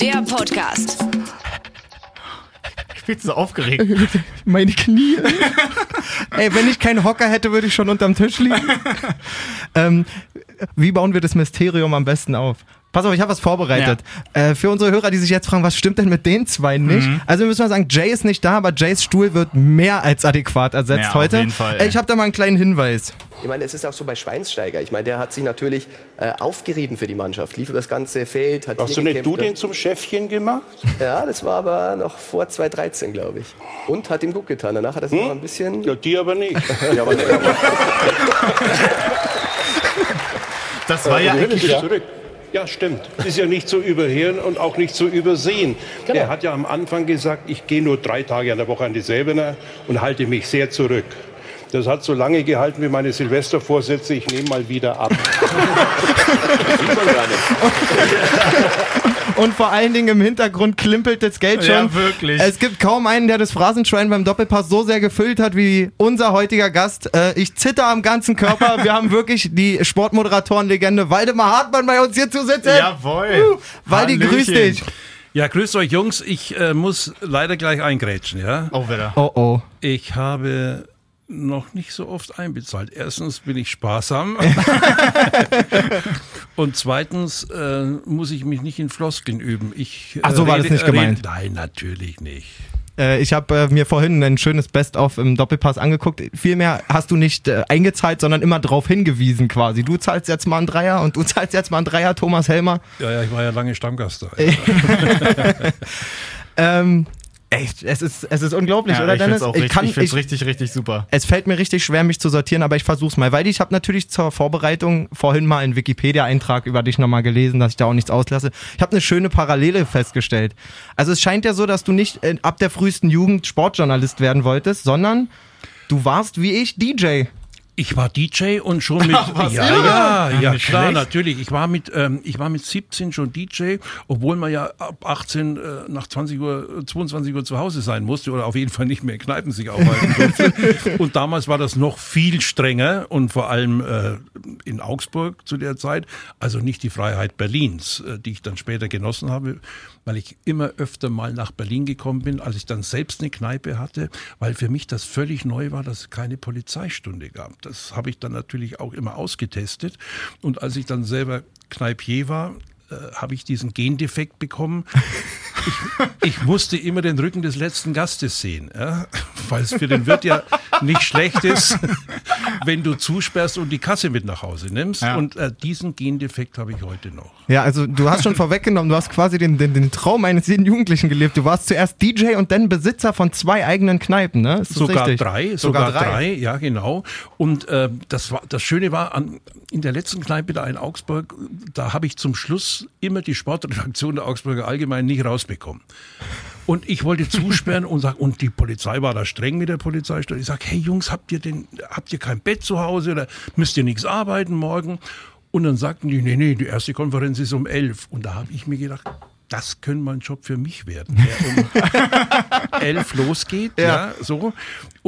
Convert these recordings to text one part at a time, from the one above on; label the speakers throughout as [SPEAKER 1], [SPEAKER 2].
[SPEAKER 1] der Podcast.
[SPEAKER 2] Ich bin so aufgeregt.
[SPEAKER 3] Meine Knie. Ey, wenn ich keinen Hocker hätte, würde ich schon unterm Tisch liegen. ähm, wie bauen wir das Mysterium am besten auf? Pass auf, ich habe was vorbereitet. Äh, für unsere Hörer, die sich jetzt fragen, was stimmt denn mit den zwei nicht?
[SPEAKER 2] Mhm.
[SPEAKER 3] Also wir müssen mal sagen, Jay ist nicht da, aber Jays Stuhl wird mehr als adäquat ersetzt
[SPEAKER 2] Ja, auf
[SPEAKER 3] heute.
[SPEAKER 2] jeden Fall,
[SPEAKER 3] Äh,
[SPEAKER 2] ey.
[SPEAKER 3] ich habe da mal einen kleinen Hinweis.
[SPEAKER 4] Ich meine, es ist auch so bei Schweinsteiger. Ich meine, der hat sich natürlich äh, aufgerieben für die Mannschaft, lief über das ganze Feld, hat
[SPEAKER 5] Hast du nicht du den zum Chefchen gemacht?
[SPEAKER 4] Ja, das war aber noch vor 2013, glaube ich. Und hat ihm gut getan. Danach hat er sich noch ein bisschen...
[SPEAKER 5] Ja, die aber nicht.
[SPEAKER 4] Ja, aber,
[SPEAKER 2] Das war ja
[SPEAKER 5] Natürlich
[SPEAKER 2] eigentlich.
[SPEAKER 5] zurück. Ja, stimmt. Ist ja nicht zu überhören und auch nicht zu übersehen. Er hat ja am Anfang gesagt, ich gehe nur drei Tage an der Woche an die Säbener und halte mich sehr zurück. Das hat so lange gehalten wie meine Silvestervorsätze, ich nehme mal wieder ab.
[SPEAKER 4] sieht man gar nicht.
[SPEAKER 3] Und vor allen Dingen im Hintergrund klimpelt das Geld schon.
[SPEAKER 2] Ja, wirklich.
[SPEAKER 3] Es gibt kaum einen, der das Phrasenschwein beim Doppelpass so sehr gefüllt hat wie unser heutiger Gast. Äh, ich zitter am ganzen Körper. Wir haben wirklich die Sportmoderatorenlegende Waldemar Hartmann bei uns hier zu sitzen.
[SPEAKER 2] Jawohl.
[SPEAKER 3] Waldi, grüß dich.
[SPEAKER 6] Ja, grüßt euch Jungs. Ich äh, muss leider gleich eingrätschen, ja.
[SPEAKER 2] Oh, wieder.
[SPEAKER 3] Oh oh.
[SPEAKER 6] Ich habe noch nicht so oft einbezahlt. Erstens bin ich sparsam. Und zweitens äh, muss ich mich nicht in Floskeln üben. Ich, äh,
[SPEAKER 3] Ach, so war das nicht gemeint.
[SPEAKER 6] Nein, natürlich nicht.
[SPEAKER 3] Äh, ich habe äh, mir vorhin ein schönes Best-of im Doppelpass angeguckt. Vielmehr hast du nicht eingezahlt, sondern immer darauf hingewiesen quasi. Du zahlst jetzt mal einen Dreier und du zahlst jetzt mal einen Dreier, Thomas Helmer.
[SPEAKER 6] Ja, ja, ich war ja lange Stammgast da.
[SPEAKER 3] Ähm, echt, es ist, es ist unglaublich,
[SPEAKER 2] Ja,
[SPEAKER 3] oder
[SPEAKER 2] ich
[SPEAKER 3] Dennis?
[SPEAKER 2] find's auch richtig,
[SPEAKER 3] kann-
[SPEAKER 2] ich find's richtig, richtig super.
[SPEAKER 3] Es fällt mir richtig schwer, mich zu sortieren, aber ich versuch's mal. Weil ich habe natürlich zur Vorbereitung vorhin mal einen Wikipedia-Eintrag über dich nochmal gelesen, dass ich da auch nichts auslasse. Ich habe eine schöne Parallele festgestellt. Also es scheint ja so, dass du nicht äh, ab der frühesten Jugend Sportjournalist werden wolltest, sondern du warst wie ich DJ.
[SPEAKER 6] Ich war DJ und schon mit
[SPEAKER 2] was?
[SPEAKER 6] ja,
[SPEAKER 2] Ja.
[SPEAKER 6] ja, ja, klar, natürlich. Ich war mit ähm, ich war mit 17 schon DJ, obwohl man ja ab 18 äh, nach 20 Uhr 22 Uhr zu Hause sein musste oder auf jeden Fall nicht mehr in Kneipen sich aufhalten durfte. und damals war das noch viel strenger und vor allem äh, in Augsburg zu der Zeit, also nicht die Freiheit Berlins, äh, die ich dann später genossen habe, weil ich immer öfter mal nach Berlin gekommen bin, als ich dann selbst eine Kneipe hatte, weil für mich das völlig neu war, dass es keine Polizeistunde gab. Das habe ich dann natürlich auch immer ausgetestet. Und als ich dann selber Kneipier war, äh, habe ich diesen Gendefekt bekommen. Ich, ich musste immer den Rücken des letzten Gastes sehen, ja? weil es für den Wirt ja nicht schlecht ist, wenn du zusperrst und die Kasse mit nach Hause nimmst.
[SPEAKER 2] Ja.
[SPEAKER 6] Und äh, diesen Gendefekt habe ich heute noch.
[SPEAKER 3] Ja, also du hast schon vorweggenommen, du hast quasi den, den, den Traum eines jeden Jugendlichen gelebt. Du warst zuerst DJ und dann Besitzer von zwei eigenen Kneipen, ne?
[SPEAKER 6] Sogar
[SPEAKER 3] richtig?
[SPEAKER 6] drei, sogar, drei. ja genau. Und äh, das war das Schöne war an in der letzten Kneipe da in Augsburg, da habe ich zum Schluss immer die Sportredaktion der Augsburger Allgemein nicht rausbekommen. Und ich wollte zusperren und sag, und die Polizei war da streng mit der Polizeistunde. Ich sag, hey Jungs, habt ihr denn, habt ihr kein Bett zu Hause oder müsst ihr nichts arbeiten morgen? Und dann sagten die, nee, nee, die erste Konferenz ist um elf. Und da habe ich mir gedacht, das könnte mal ein Job für mich werden, der um elf losgeht, ja. so.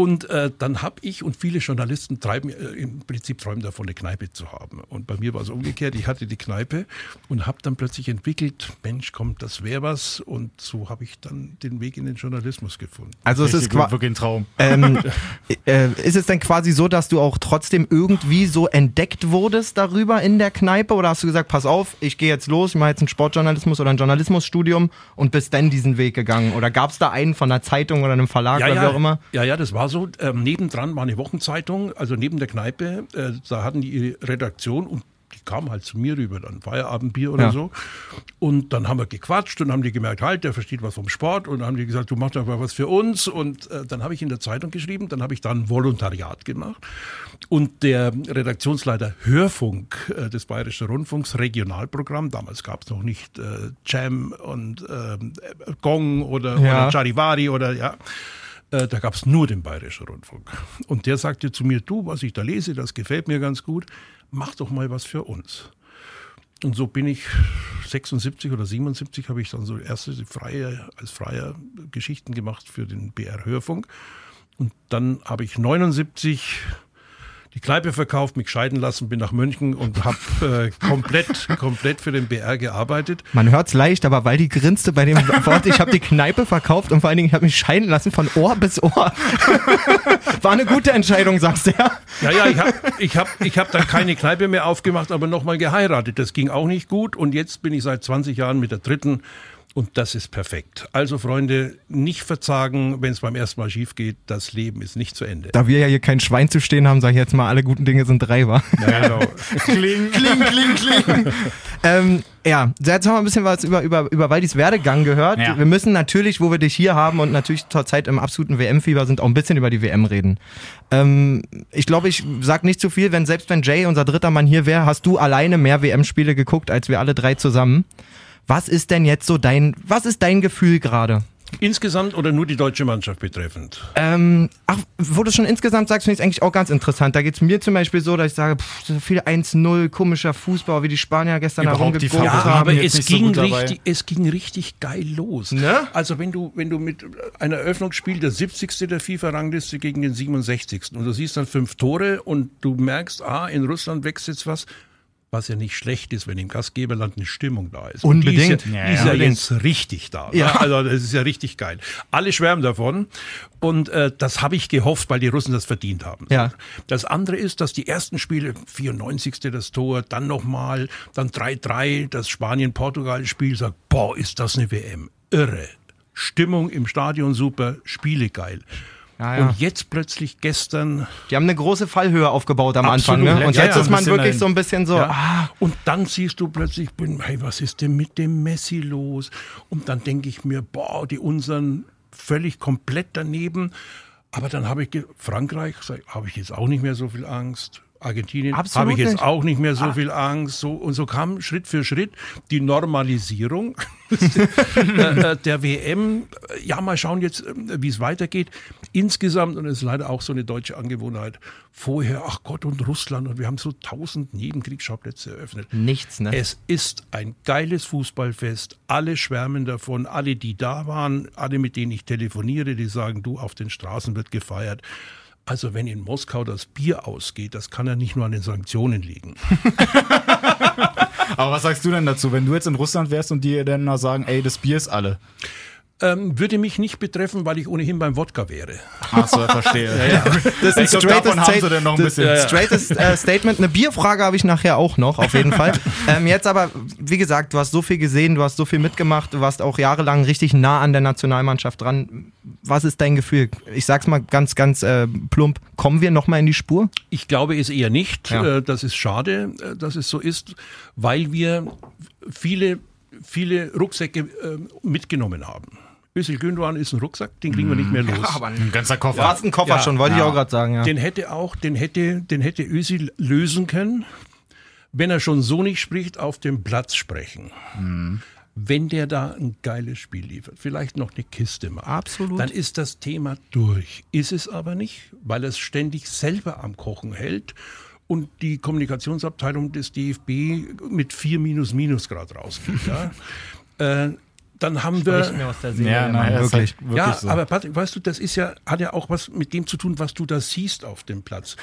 [SPEAKER 6] Und äh, dann habe ich und viele Journalisten treiben äh, im Prinzip träumen davon, eine Kneipe zu haben. Und bei mir war es umgekehrt. Ich hatte die Kneipe und habe dann plötzlich entwickelt, Mensch, kommt, das wäre was. Und so habe ich dann den Weg in den Journalismus gefunden.
[SPEAKER 3] Also es ist
[SPEAKER 2] wirklich ein Traum.
[SPEAKER 3] Ähm, äh, ist es denn quasi so, dass du auch trotzdem irgendwie so entdeckt wurdest darüber in der Kneipe? Oder hast du gesagt, pass auf, ich gehe jetzt los, ich mache jetzt einen Sportjournalismus oder ein Journalismusstudium und bist dann diesen Weg gegangen? Oder gab es da einen von einer Zeitung oder einem Verlag oder wie auch immer?
[SPEAKER 6] Ja, ja, das war so. Ähm, nebendran war eine Wochenzeitung, also neben der Kneipe. Äh, da hatten die ihre Redaktion und die kamen halt zu mir rüber, dann Feierabendbier oder
[SPEAKER 3] Ja.
[SPEAKER 6] so. Und dann haben wir gequatscht und haben die gemerkt, halt, der versteht was vom Sport. Und dann haben die gesagt, du machst doch mal was für uns. Und äh, dann habe ich in der Zeitung geschrieben, dann habe ich dann Volontariat gemacht. Und der Redaktionsleiter Hörfunk äh, des Bayerischen Rundfunks, Regionalprogramm, damals gab es noch nicht äh, Jam und ähm, Gong oder,
[SPEAKER 3] Ja.
[SPEAKER 6] oder Charivari oder ja. Äh, da gab es nur den Bayerischen Rundfunk. Und der sagte zu mir, du, was ich da lese, das gefällt mir ganz gut, mach doch mal was für uns. Und so bin ich 76 oder 77 habe ich dann so erste freie, als freier Geschichten gemacht für den BR Hörfunk. Und dann habe ich 79 die Kneipe verkauft, mich scheiden lassen, bin nach München und habe äh, komplett, komplett für den BR gearbeitet.
[SPEAKER 3] Man hört's leicht, aber weil die grinste bei dem Wort, ich habe die Kneipe verkauft und vor allen Dingen, ich habe mich scheiden lassen von Ohr bis Ohr. War eine gute Entscheidung, sagst du ja.
[SPEAKER 6] Ja, ja, ich habe ich hab, ich hab dann keine Kneipe mehr aufgemacht, aber nochmal geheiratet. Das ging auch nicht gut und jetzt bin ich seit 20 Jahren mit der dritten und das ist perfekt. Also Freunde, nicht verzagen, wenn es beim ersten Mal schief geht. Das Leben ist nicht zu Ende.
[SPEAKER 3] Da wir ja hier kein Schwein zu stehen haben, sage ich jetzt mal, alle guten Dinge sind drei, wa?
[SPEAKER 6] Ja, genau.
[SPEAKER 2] Kling.
[SPEAKER 3] kling, kling, kling. ähm, ja, jetzt haben wir ein bisschen was über, über, über Waldis Werdegang gehört.
[SPEAKER 2] Ja.
[SPEAKER 3] Wir müssen natürlich, wo wir dich hier haben und natürlich zur Zeit im absoluten WM-Fieber sind, auch ein bisschen über die WM reden. Ähm, ich glaube, ich sag nicht zu viel, wenn selbst wenn Jay, unser dritter Mann hier wäre, hast du alleine mehr WM-Spiele geguckt, als wir alle drei zusammen. Was ist denn jetzt so dein, was ist dein Gefühl gerade?
[SPEAKER 6] Insgesamt oder nur die deutsche Mannschaft betreffend?
[SPEAKER 3] Ähm, ach, wo du schon insgesamt sagst, finde ich es eigentlich auch ganz interessant. Da geht es mir zum Beispiel so, dass ich sage, pff, so viel 1-0, komischer Fußball, wie die Spanier gestern
[SPEAKER 2] Überhaupt die
[SPEAKER 3] herumgeguckt
[SPEAKER 2] Favoriten
[SPEAKER 3] haben.
[SPEAKER 6] aber es
[SPEAKER 2] so
[SPEAKER 6] ging,
[SPEAKER 2] dabei.
[SPEAKER 6] richtig, es ging richtig geil los.
[SPEAKER 3] Ne?
[SPEAKER 6] Also wenn du, wenn du mit einer Eröffnungsspiel der 70. der FIFA-Rangliste gegen den 67. und du siehst dann fünf Tore und du merkst, ah, in Russland wächst jetzt was, was ja nicht schlecht ist, wenn im Gastgeberland eine Stimmung da ist. Und
[SPEAKER 3] Unbedingt.
[SPEAKER 6] Die ist ja, die ist
[SPEAKER 2] ja.
[SPEAKER 6] jetzt richtig da.
[SPEAKER 3] Ja.
[SPEAKER 6] Ja. Also das ist ja richtig geil. Alle schwärmen davon und äh, das habe ich gehofft, weil die Russen das verdient haben.
[SPEAKER 3] Ja.
[SPEAKER 6] Das andere ist, dass die ersten Spiele, 94. das Tor, dann nochmal, dann 3-3, das Spanien-Portugal-Spiel, sagt, boah, ist das eine WM. Irre. Stimmung im Stadion super, Spiele geil.
[SPEAKER 3] Ja, ja.
[SPEAKER 6] Und jetzt plötzlich gestern
[SPEAKER 3] Die haben eine große Fallhöhe aufgebaut am
[SPEAKER 6] Absolut.
[SPEAKER 3] Anfang. Ne? Und jetzt ist
[SPEAKER 2] ein
[SPEAKER 3] man wirklich
[SPEAKER 2] dahin.
[SPEAKER 3] so ein bisschen so,
[SPEAKER 6] Ja.
[SPEAKER 3] ah,
[SPEAKER 6] Und dann siehst du plötzlich, bin, hey, was ist denn mit dem Messi los? Und dann denke ich mir, boah, die unseren völlig komplett daneben. Aber dann habe ich Frankreich, habe ich jetzt auch nicht mehr so viel Angst. Argentinien habe ich jetzt
[SPEAKER 3] nicht.
[SPEAKER 6] auch nicht mehr so viel Angst. So, und so kam Schritt für Schritt die Normalisierung äh, äh, der WM. Ja, mal schauen jetzt, äh, wie es weitergeht. Insgesamt, und es ist leider auch so eine deutsche Angewohnheit, vorher, ach Gott, und Russland, und wir haben so tausend Nebenkriegsschauplätze eröffnet.
[SPEAKER 3] nichts, ne?
[SPEAKER 6] Es ist ein geiles Fußballfest. Alle schwärmen davon. Alle, die da waren, alle, mit denen ich telefoniere, die sagen, du, auf den Straßen wird gefeiert. Also wenn in Moskau das Bier ausgeht, das kann ja nicht nur an den Sanktionen liegen.
[SPEAKER 2] Aber was sagst du denn dazu, wenn du jetzt in Russland wärst und die dann sagen, ey, das Bier ist alle?
[SPEAKER 6] Ähm, würde mich nicht betreffen, weil ich ohnehin beim Wodka wäre.
[SPEAKER 2] Ach so, verstehe. Ja,
[SPEAKER 3] Das
[SPEAKER 2] sie denn noch ein
[SPEAKER 3] das-
[SPEAKER 2] bisschen.
[SPEAKER 3] Straightest äh, Statement. Eine Bierfrage habe ich nachher auch noch, auf jeden Fall. ähm, jetzt aber, wie gesagt, du hast so viel gesehen, du hast so viel mitgemacht, du warst auch jahrelang richtig nah an der Nationalmannschaft dran. Was ist dein Gefühl? Ich sag's mal ganz, ganz äh, plump. Kommen wir nochmal in die Spur?
[SPEAKER 6] Ich glaube es eher nicht.
[SPEAKER 3] Ja.
[SPEAKER 6] Äh, Das ist schade, äh, dass es so ist, weil wir viele, viele Rucksäcke äh, mitgenommen haben. Özil Gündogan ist ein Rucksack, den kriegen wir nicht mehr los.
[SPEAKER 2] Ein ganzer Koffer.
[SPEAKER 3] Fast ein Koffer
[SPEAKER 6] Ja.
[SPEAKER 3] schon, wollte ich
[SPEAKER 2] Ja.
[SPEAKER 3] auch gerade sagen. Ja.
[SPEAKER 6] Den hätte auch, den hätte, den hätte Özil lösen können, wenn er schon so nicht spricht, auf dem Platz sprechen. Wenn der da ein geiles Spiel liefert, vielleicht noch eine Kiste macht,
[SPEAKER 3] Absolut.
[SPEAKER 6] dann ist das Thema durch. Ist es aber nicht, weil es ständig selber am Kochen hält und die Kommunikationsabteilung des DFB mit 4 minus minus Grad rausgeht. ja. äh, dann haben wir.
[SPEAKER 2] Ja, naja, ist
[SPEAKER 3] wirklich.
[SPEAKER 2] halt wirklich
[SPEAKER 6] Ja,
[SPEAKER 2] so.
[SPEAKER 6] aber Patrick, weißt du, das ist ja, hat ja auch was mit dem zu tun, was du da siehst auf dem Platz.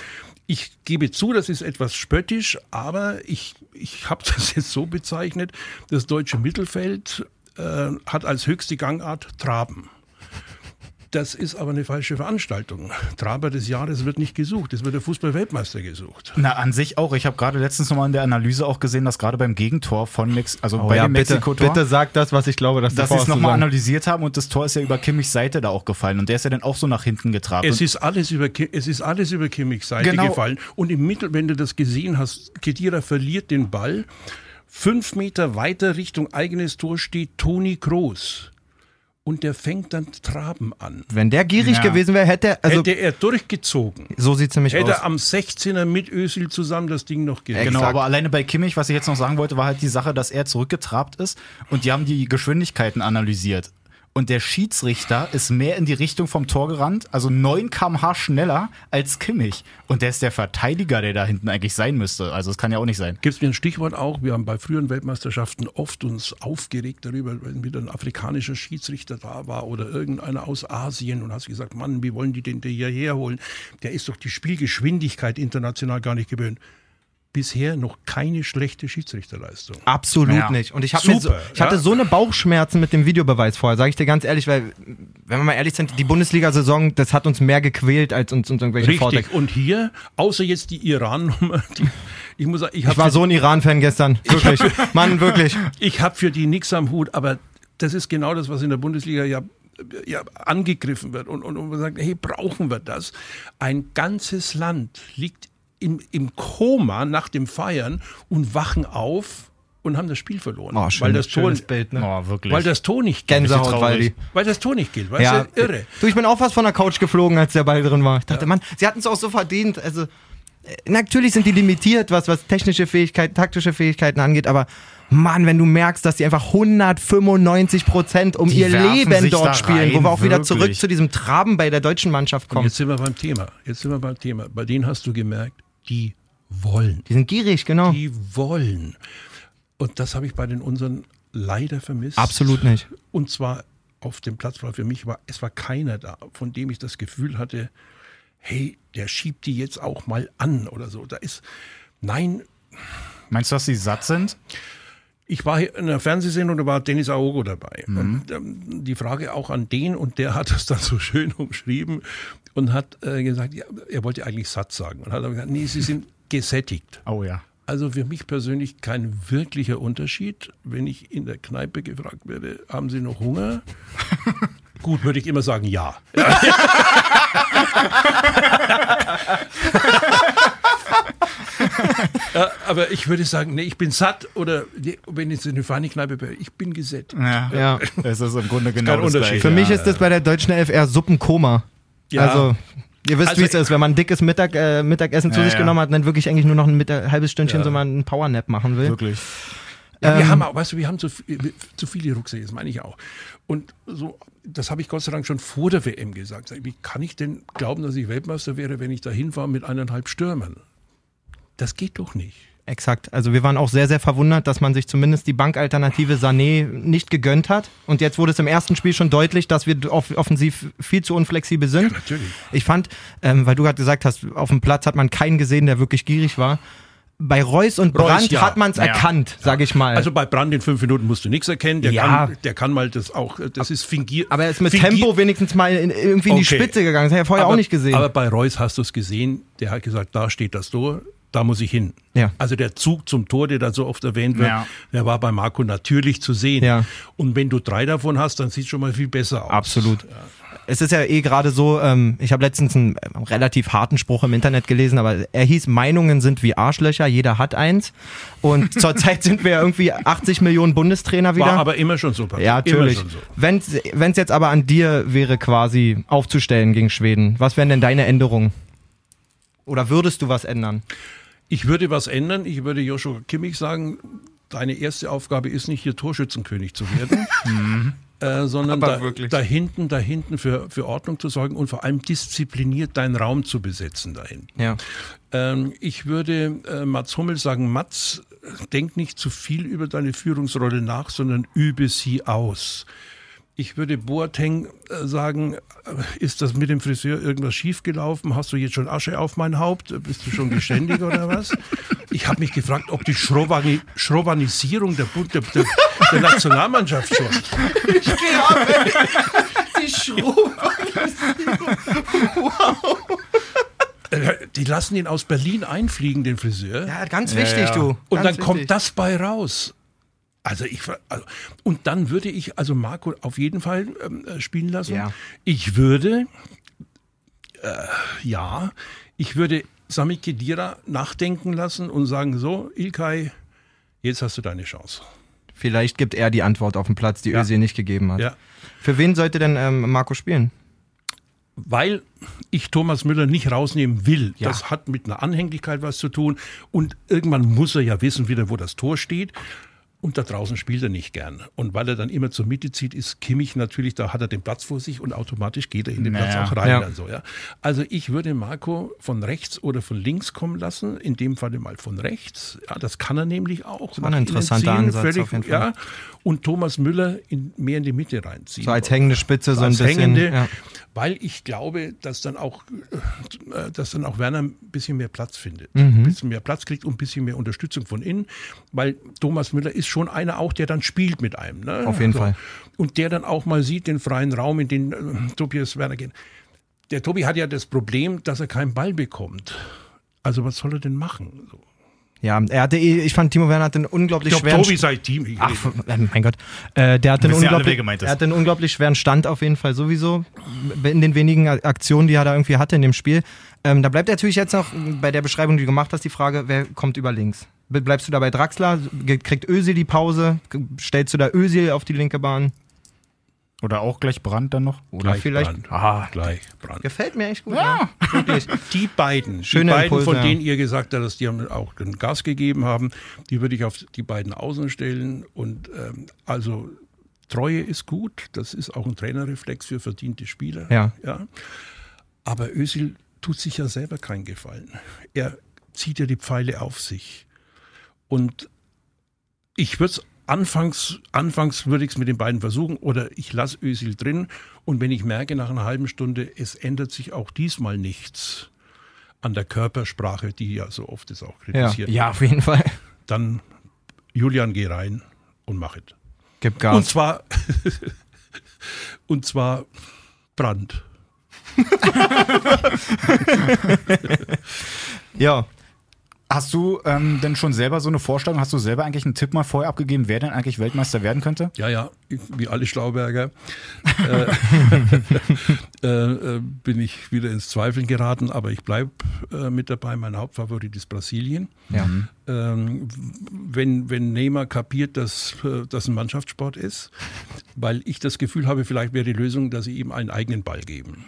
[SPEAKER 6] Ich gebe zu, das ist etwas spöttisch, aber ich, ich habe das jetzt so bezeichnet, das deutsche Mittelfeld äh, hat als höchste Gangart Traben. Das ist aber eine falsche Veranstaltung. Traber des Jahres wird nicht gesucht, es wird der Fußball-Weltmeister gesucht.
[SPEAKER 2] Na, an sich auch. Ich habe gerade letztens nochmal in der Analyse auch gesehen, dass gerade beim Gegentor von Mex also
[SPEAKER 3] Oh
[SPEAKER 2] bei
[SPEAKER 3] ja,
[SPEAKER 2] dem
[SPEAKER 3] bitte,
[SPEAKER 2] Mexiko-Tor,
[SPEAKER 3] bitte sag das, was ich glaube, dass
[SPEAKER 2] dass sie es nochmal analysiert haben und das Tor ist ja über Kimmichs Seite da auch gefallen und der ist ja dann auch so nach hinten getrabt.
[SPEAKER 6] Es ist alles über, Ki- es ist alles über Kimmichs Seite
[SPEAKER 2] Genau.
[SPEAKER 6] gefallen. Und im Mittel, wenn du das gesehen hast, Kedira verliert den Ball. Fünf Meter weiter Richtung eigenes Tor steht Toni Kroos. Und der fängt dann Traben an.
[SPEAKER 3] Wenn der gierig
[SPEAKER 2] Ja.
[SPEAKER 3] gewesen wäre, hätte er, also
[SPEAKER 6] Hätte er durchgezogen,
[SPEAKER 3] so sieht's nämlich
[SPEAKER 6] hätte
[SPEAKER 3] aus.
[SPEAKER 6] er am 16er mit Özil zusammen das Ding noch gerettet.
[SPEAKER 2] Genau, aber alleine bei Kimmich, was ich jetzt noch sagen wollte, war halt die Sache, dass er zurückgetrabt ist und die haben die Geschwindigkeiten analysiert. Und der Schiedsrichter ist mehr in die Richtung vom Tor gerannt, also 9 km/h schneller als Kimmich. Und der ist der Verteidiger, der da hinten eigentlich sein müsste. Also das kann ja auch nicht sein.
[SPEAKER 6] Gibt es mir ein Stichwort auch? Wir haben bei früheren Weltmeisterschaften oft uns aufgeregt darüber, wenn wieder ein afrikanischer Schiedsrichter da war oder irgendeiner aus Asien und hast gesagt, Mann, wie wollen die den hierher holen? Der ist doch die Spielgeschwindigkeit international gar nicht gewöhnt bisher noch keine schlechte Schiedsrichterleistung.
[SPEAKER 3] Absolut ja. nicht. Und ich, hab so, ich hatte so eine Bauchschmerzen mit dem Videobeweis vorher, sage ich dir ganz ehrlich, weil, wenn wir mal ehrlich sind, die Bundesliga-Saison, das hat uns mehr gequält als uns, uns irgendwelche
[SPEAKER 6] Richtig. Vorteile. Und hier, außer jetzt die Iran-Nummer,
[SPEAKER 3] ich muss sagen, ich, ich war so ein Iran-Fan gestern. Wirklich. Mann, wirklich.
[SPEAKER 6] Ich habe für die nichts am Hut, aber das ist genau das, was in der Bundesliga ja ja, angegriffen wird und, und, und man sagt, hey, brauchen wir das? Ein ganzes Land liegt im, im Koma nach dem Feiern und wachen auf und haben das Spiel verloren.
[SPEAKER 3] Oh, schön, weil das Tor, Bild,
[SPEAKER 6] ne? oh, wirklich. Weil das Tor nicht
[SPEAKER 3] gilt. Gänsehaut, weil,
[SPEAKER 6] weil das Tor nicht gilt. Weißt ja. du, irre.
[SPEAKER 3] Du, ich bin auch fast von der Couch geflogen, als der Ball drin war. Ich dachte, ja. Mann, sie hatten es auch so verdient. Also, äh, natürlich sind die limitiert, was, was technische Fähigkeiten, taktische Fähigkeiten angeht, aber Mann, wenn du merkst, dass die einfach 195 Prozent um die ihr Leben dort spielen, rein, wo wir auch wirklich. wieder zurück zu diesem Traben bei der deutschen Mannschaft kommen. Und
[SPEAKER 6] jetzt sind wir beim Thema. Jetzt sind wir beim Thema. Bei denen hast du gemerkt, die wollen.
[SPEAKER 3] Die sind gierig, genau.
[SPEAKER 6] Die wollen. Und das habe ich bei den unseren leider vermisst.
[SPEAKER 3] Absolut nicht.
[SPEAKER 6] Und zwar auf dem Platz, weil für mich war, es war keiner da, von dem ich das Gefühl hatte, hey, der schiebt die jetzt auch mal an oder so. Da ist, nein.
[SPEAKER 2] Meinst du, dass sie satt sind?
[SPEAKER 6] Ich war in einer Fernsehsendung, da war Dennis Aogo dabei. Mhm. Und ähm, die Frage auch an den, und der hat das dann so schön umschrieben und hat äh, gesagt, ja, er wollte eigentlich satt sagen. Und hat aber gesagt, nee, sie sind gesättigt.
[SPEAKER 2] Oh ja.
[SPEAKER 6] Also für mich persönlich kein wirklicher Unterschied. Wenn ich in der Kneipe gefragt werde, haben Sie noch Hunger? Gut, würde ich immer sagen, ja. Ja, aber ich würde sagen, nee, ich bin satt oder nee, wenn jetzt eine feine Kneipe wäre, ich bin gesättigt.
[SPEAKER 2] Ja, ja. das ist im Grunde genau das Unterschied.
[SPEAKER 3] Für mich ist das bei der deutschen Elf eher Suppenkoma. Ja. Also Ihr wisst, also, wie es ist, wenn man ein dickes Mittag, äh, Mittagessen zu sich ja. genommen hat und dann wirklich eigentlich nur noch ein Mittag, halbes Stündchen ja. so mal einen Powernap machen will.
[SPEAKER 2] Wirklich.
[SPEAKER 6] Ja, wir ähm, haben auch, weißt du, wir haben zu, zu viele Rucksäcke, das meine ich auch. Und so, das habe ich Gott sei Dank schon vor der WM gesagt. Wie kann ich denn glauben, dass ich Weltmeister wäre, wenn ich da hinfahre mit eineinhalb Stürmern? Das geht doch nicht.
[SPEAKER 3] Exakt. Also wir waren auch sehr, sehr verwundert, dass man sich zumindest die Bankalternative Sané nicht gegönnt hat. Und jetzt wurde es im ersten Spiel schon deutlich, dass wir offensiv viel zu unflexibel sind. Ja,
[SPEAKER 6] natürlich.
[SPEAKER 3] Ich fand, ähm, weil du gerade gesagt hast, auf dem Platz hat man keinen gesehen, der wirklich gierig war. Bei Reus und Brandt Reus, ja. hat man es ja. erkannt, sage ich mal.
[SPEAKER 6] Also bei Brandt in fünf Minuten musst du nichts erkennen. Der, ja. kann, der kann mal das auch, das ist fingiert.
[SPEAKER 3] Aber er ist mit fingier Tempo wenigstens mal in, irgendwie in okay. die Spitze gegangen. Das hat er vorher
[SPEAKER 6] aber,
[SPEAKER 3] auch nicht gesehen.
[SPEAKER 6] Aber bei Reus hast du es gesehen. Der hat gesagt, da steht das Tor da muss ich hin.
[SPEAKER 3] Ja.
[SPEAKER 6] Also der Zug zum Tor, der da so oft erwähnt wird, ja. der war bei Marco natürlich zu sehen.
[SPEAKER 3] Ja.
[SPEAKER 6] Und wenn du drei davon hast, dann sieht es schon mal viel besser aus.
[SPEAKER 3] Absolut. Es ist ja eh gerade so, ähm, ich habe letztens einen äh, relativ harten Spruch im Internet gelesen, aber er hieß, Meinungen sind wie Arschlöcher, jeder hat eins. Und zurzeit sind wir ja irgendwie 80 Millionen Bundestrainer wieder. War
[SPEAKER 6] aber immer schon so.
[SPEAKER 3] Patrick. Ja, natürlich. So. Wenn es jetzt aber an dir wäre, quasi aufzustellen gegen Schweden, was wären denn deine Änderungen? Oder würdest du was ändern?
[SPEAKER 6] Ich würde was ändern. Ich würde Joshua Kimmich sagen, deine erste Aufgabe ist nicht hier Torschützenkönig zu werden. Äh, sondern da, da, hinten, da hinten für, für Ordnung zu sorgen und vor allem diszipliniert deinen Raum zu besetzen da hinten.
[SPEAKER 3] Ja.
[SPEAKER 6] Ähm, ich würde äh, Mats Hummel sagen, Mats, denk nicht zu viel über deine Führungsrolle nach, sondern übe sie aus. Ich würde Boateng äh, sagen, äh, ist das mit dem Friseur irgendwas schiefgelaufen? Hast du jetzt schon Asche auf mein Haupt? Bist du schon geständig oder was? Ich habe mich gefragt, ob die Schrobani Schrobanisierung der, der, der, der Nationalmannschaft schon. Ich ab, Die Schrobanisierung. Wow. Die lassen ihn aus Berlin einfliegen, den Friseur.
[SPEAKER 3] Ja, ganz wichtig, ja, ja. du.
[SPEAKER 6] Und
[SPEAKER 3] dann
[SPEAKER 6] wichtig. kommt das bei raus. Also ich also, und dann würde ich also Marco auf jeden Fall ähm, äh, spielen lassen.
[SPEAKER 3] Ja.
[SPEAKER 6] Ich würde äh, ja, ich würde Sami Kedira nachdenken lassen und sagen so, Ilkay, jetzt hast du deine Chance.
[SPEAKER 3] Vielleicht gibt er die Antwort auf dem Platz, die
[SPEAKER 6] ja.
[SPEAKER 3] Özil nicht gegeben hat.
[SPEAKER 6] Ja.
[SPEAKER 3] Für wen sollte denn ähm, Marco spielen?
[SPEAKER 6] Weil ich Thomas Müller nicht rausnehmen will. Ja. Das hat mit einer Anhänglichkeit was zu tun. Und irgendwann muss er ja wissen wieder, wo das Tor steht. Und da draußen spielt er nicht gern. Und weil er dann immer zur Mitte zieht, ist Kimmich natürlich, da hat er den Platz vor sich und automatisch geht er in den
[SPEAKER 2] Naja.
[SPEAKER 6] Platz auch rein.
[SPEAKER 3] Ja.
[SPEAKER 6] Also, ja. also ich würde Marco von rechts oder von links kommen lassen, in dem Falle mal von rechts. Ja, das kann er nämlich auch.
[SPEAKER 3] war ein interessanter
[SPEAKER 6] ziehen,
[SPEAKER 3] Ansatz
[SPEAKER 6] völlig,
[SPEAKER 3] auf jeden Fall.
[SPEAKER 6] Ja, und Thomas Müller in, mehr in die Mitte reinziehen.
[SPEAKER 3] So als hängende Spitze, so ein
[SPEAKER 6] Als
[SPEAKER 3] bisschen.
[SPEAKER 6] hängende,
[SPEAKER 3] ja.
[SPEAKER 6] weil ich glaube, dass dann auch, äh, dass dann auch Werner ein bisschen mehr Platz findet,
[SPEAKER 3] Mhm.
[SPEAKER 6] ein bisschen mehr Platz kriegt und ein bisschen mehr Unterstützung von innen, weil Thomas Müller ist schon einer auch, der dann spielt mit einem. Ne?
[SPEAKER 3] Auf jeden Fall.
[SPEAKER 6] Und der dann auch mal sieht den freien Raum, in den äh, Tobias Werner geht. Der Tobi hat ja das Problem, dass er keinen Ball bekommt. Also was soll er denn machen? So.
[SPEAKER 3] Ja, er hatte, eh- ich fand, Timo Werner hat einen unglaublich
[SPEAKER 6] Ich glaube,
[SPEAKER 3] schweren.
[SPEAKER 6] Tobi sei Team.
[SPEAKER 3] Ach, äh, mein Gott. Äh, der hat einen
[SPEAKER 2] alle,
[SPEAKER 3] unglaublich,
[SPEAKER 2] ist.
[SPEAKER 3] er hat einen unglaublich schweren Stand auf jeden Fall sowieso. In den wenigen Aktionen, die er da irgendwie hatte in dem Spiel. Ähm, da bleibt natürlich jetzt noch bei der Beschreibung, die du gemacht hast, die Frage, wer kommt über links? Bleibst du da bei Draxler? Kriegt Özil die Pause? Stellst du da Özil auf die linke Bahn?
[SPEAKER 2] Oder auch gleich Brand dann noch?
[SPEAKER 3] Oder
[SPEAKER 6] Gleich
[SPEAKER 3] vielleicht.
[SPEAKER 6] Brand.
[SPEAKER 3] Ah,
[SPEAKER 6] Gleich Brand.
[SPEAKER 3] gefällt mir echt gut. Ja. Wirklich.
[SPEAKER 6] Die beiden,
[SPEAKER 3] Schöne
[SPEAKER 6] die beiden,
[SPEAKER 3] Impulse,
[SPEAKER 6] von
[SPEAKER 3] ja.
[SPEAKER 6] denen ihr gesagt habt, dass die haben auch den Gas gegeben haben, die würde ich auf die beiden Außen stellen. Und ähm, also Treue ist gut, das ist auch ein Trainerreflex für verdiente Spieler.
[SPEAKER 3] Ja.
[SPEAKER 6] ja. Aber Özil tut sich ja selber keinen Gefallen. Er zieht ja die Pfeile auf sich. Und ich würde es anfangs, anfangs würde ich es mit den beiden versuchen oder ich lasse Özil drin und wenn ich merke nach einer halben Stunde, es ändert sich auch diesmal nichts an der Körpersprache, die ja so oft ist auch
[SPEAKER 3] Ja.
[SPEAKER 6] kritisiert,
[SPEAKER 3] ja, auf jeden Fall.
[SPEAKER 6] dann Julian, geh rein und mach es.
[SPEAKER 3] Gib
[SPEAKER 6] Und
[SPEAKER 3] Gas.
[SPEAKER 6] zwar, und zwar Brand.
[SPEAKER 3] Ja.
[SPEAKER 2] Hast du ähm, denn schon selber so eine Vorstellung? Hast du selber eigentlich einen Tipp mal vorher abgegeben, wer denn eigentlich Weltmeister werden könnte?
[SPEAKER 6] Ja, ja, wie alle Schlauberger äh, äh, äh, bin ich wieder ins Zweifeln geraten, aber ich bleibe äh, mit dabei. Mein Hauptfavorit ist Brasilien.
[SPEAKER 3] Ja.
[SPEAKER 6] Ähm, wenn, wenn Neymar kapiert, dass äh, das ein Mannschaftssport ist, weil ich das Gefühl habe, vielleicht wäre die Lösung, dass sie ihm einen eigenen Ball geben.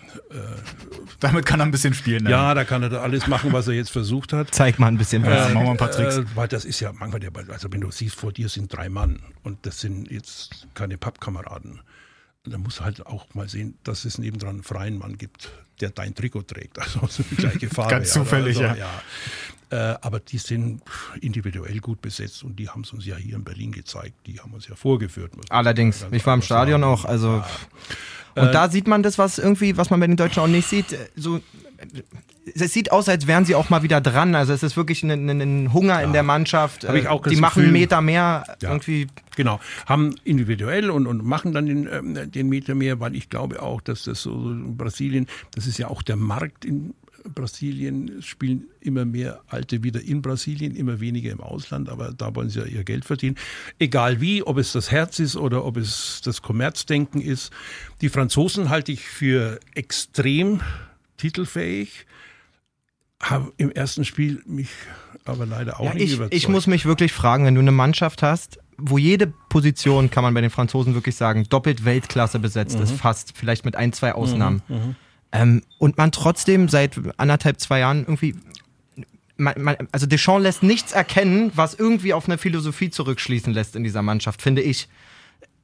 [SPEAKER 2] Damit kann er ein bisschen spielen. ne?
[SPEAKER 6] Ja, da kann er da alles machen, was er jetzt versucht hat.
[SPEAKER 3] Zeig mal ein bisschen was.
[SPEAKER 2] Ja, machen wir ein paar Tricks.
[SPEAKER 6] Äh, weil das ist ja manchmal der Ball. Also wenn du siehst, vor dir sind drei Mann und das sind jetzt keine Pappkameraden. Dann musst du halt auch mal sehen, dass es nebendran einen freien Mann gibt, der dein Trikot trägt. Also so die gleiche Farbe.
[SPEAKER 2] Ganz zufällig,
[SPEAKER 6] also,
[SPEAKER 2] ja.
[SPEAKER 6] Äh, aber die sind individuell gut besetzt und die haben es uns ja hier in Berlin gezeigt. Die haben uns ja vorgeführt. muss
[SPEAKER 3] Allerdings. Ich war im Stadion
[SPEAKER 6] sagen.
[SPEAKER 3] auch. Also. Und da sieht man das, was irgendwie, was man bei den Deutschen auch nicht sieht. äh, So, äh, es sieht aus, als wären sie auch mal wieder dran. Also es ist wirklich ein, ein, Hunger in der Mannschaft.
[SPEAKER 6] Hab ich
[SPEAKER 3] Äh,
[SPEAKER 6] auch
[SPEAKER 3] die machen einen. Meter mehr
[SPEAKER 6] Ja.
[SPEAKER 3] irgendwie.
[SPEAKER 6] Genau, haben individuell und, und machen dann den, ähm, den Meter mehr, weil ich glaube auch, dass das so so in Brasilien, das ist ja auch der Markt in Brasilien, es spielen immer mehr Alte wieder in Brasilien, immer weniger im Ausland, aber da wollen sie ja ihr Geld verdienen. Egal wie, ob es das Herz ist oder ob es das Kommerzdenken ist. Die Franzosen halte ich für extrem titelfähig, haben im ersten Spiel mich aber leider auch
[SPEAKER 3] Ja,
[SPEAKER 6] nicht
[SPEAKER 3] ich,
[SPEAKER 6] überzeugt.
[SPEAKER 3] ich muss mich wirklich fragen, wenn du eine Mannschaft hast, wo jede Position, kann man bei den Franzosen wirklich sagen, doppelt Weltklasse besetzt
[SPEAKER 6] Mhm.
[SPEAKER 3] ist, fast, vielleicht mit ein, zwei Ausnahmen. Ähm, und man trotzdem seit anderthalb, zwei Jahren irgendwie. Man, man, also Deschamps lässt nichts erkennen, was irgendwie auf eine Philosophie zurückschließen lässt in dieser Mannschaft, finde ich.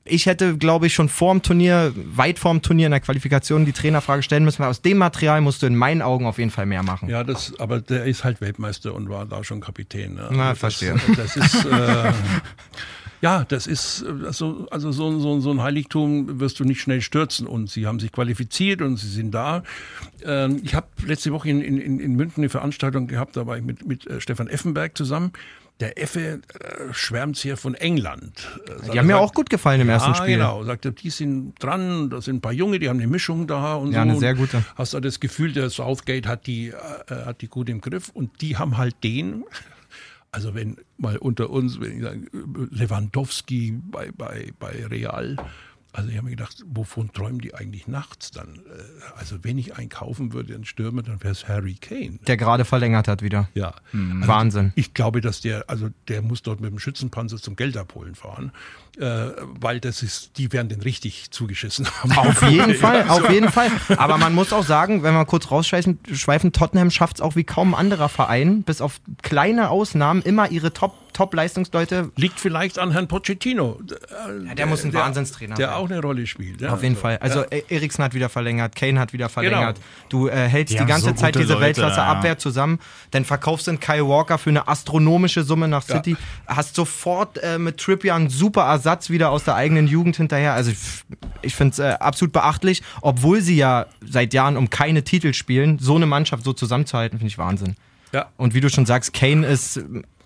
[SPEAKER 3] Ich hätte, glaube ich, schon vorm Turnier, weit vorm Turnier in der Qualifikation die Trainerfrage stellen müssen, weil aus dem Material musst du in meinen Augen auf jeden Fall mehr machen.
[SPEAKER 6] Ja, das, aber der ist halt Weltmeister und war da schon Kapitän. Ne?
[SPEAKER 3] Na,
[SPEAKER 6] das,
[SPEAKER 3] verstehe.
[SPEAKER 6] Das ist, äh, ja, das ist, äh, also, also so, so, so ein Heiligtum wirst du nicht schnell stürzen und sie haben sich qualifiziert und sie sind da. Ähm, ich habe letzte Woche in, in, in München eine Veranstaltung gehabt, da war ich mit, mit äh, Stefan Effenberg zusammen. Der Effe äh, schwärmt sehr von England. Äh,
[SPEAKER 3] Die haben mir auch gut gefallen im ersten
[SPEAKER 6] ah,
[SPEAKER 3] Spiel.
[SPEAKER 6] genau. Sagte, die sind dran, da sind ein paar Junge, die haben eine Mischung da und
[SPEAKER 3] Ja,
[SPEAKER 6] so.
[SPEAKER 3] eine sehr gute.
[SPEAKER 6] Hast du das Gefühl, der Southgate hat die, äh, hat die gut im Griff und die haben halt den, also wenn mal unter uns, wenn ich sage, Lewandowski bei, bei, bei Real, also ich habe mir gedacht, wovon träumen die eigentlich nachts dann? Äh, Also wenn ich einen kaufen würde, einen Stürmer, dann wäre es Harry Kane.
[SPEAKER 3] Der gerade verlängert hat wieder.
[SPEAKER 6] Ja.
[SPEAKER 3] Wahnsinn.
[SPEAKER 6] Ich glaube, dass der, also der muss dort mit dem Schützenpanzer zum Geld abholen fahren, äh, weil das ist, die werden den richtig zugeschissen haben.
[SPEAKER 3] Auf jeden Fall, auf jeden Fall. Aber man muss auch sagen, wenn wir kurz rausschweifen, schweifen, Tottenham schafft es auch wie kaum ein anderer Verein, bis auf kleine Ausnahmen, immer ihre Top Top-Leistungsleute.
[SPEAKER 6] Liegt vielleicht an Herrn Pochettino.
[SPEAKER 3] Ja, der muss ein Wahnsinnstrainer
[SPEAKER 6] Der
[SPEAKER 3] sein.
[SPEAKER 6] auch eine Rolle spielt. Ja,
[SPEAKER 3] Auf jeden
[SPEAKER 6] also,
[SPEAKER 3] Fall. Also
[SPEAKER 6] ja.
[SPEAKER 3] E- Eriksen hat wieder verlängert, Kane hat wieder verlängert.
[SPEAKER 6] Genau.
[SPEAKER 3] Du äh, hältst
[SPEAKER 2] Die
[SPEAKER 3] die, ganze
[SPEAKER 2] so
[SPEAKER 3] Zeit diese
[SPEAKER 2] Leute,
[SPEAKER 3] Weltklasse-Abwehr
[SPEAKER 2] ja.
[SPEAKER 3] zusammen. Dann verkaufst du Kyle Walker für eine astronomische Summe nach City. Hast sofort äh, mit Trippier einen super Ersatz wieder aus der eigenen Jugend hinterher. Also ich, ich finde es äh, absolut beachtlich, obwohl sie ja seit Jahren um keine Titel spielen, so eine Mannschaft so zusammenzuhalten, finde ich Wahnsinn.
[SPEAKER 6] Ja.
[SPEAKER 3] Und wie du schon sagst, Kane ist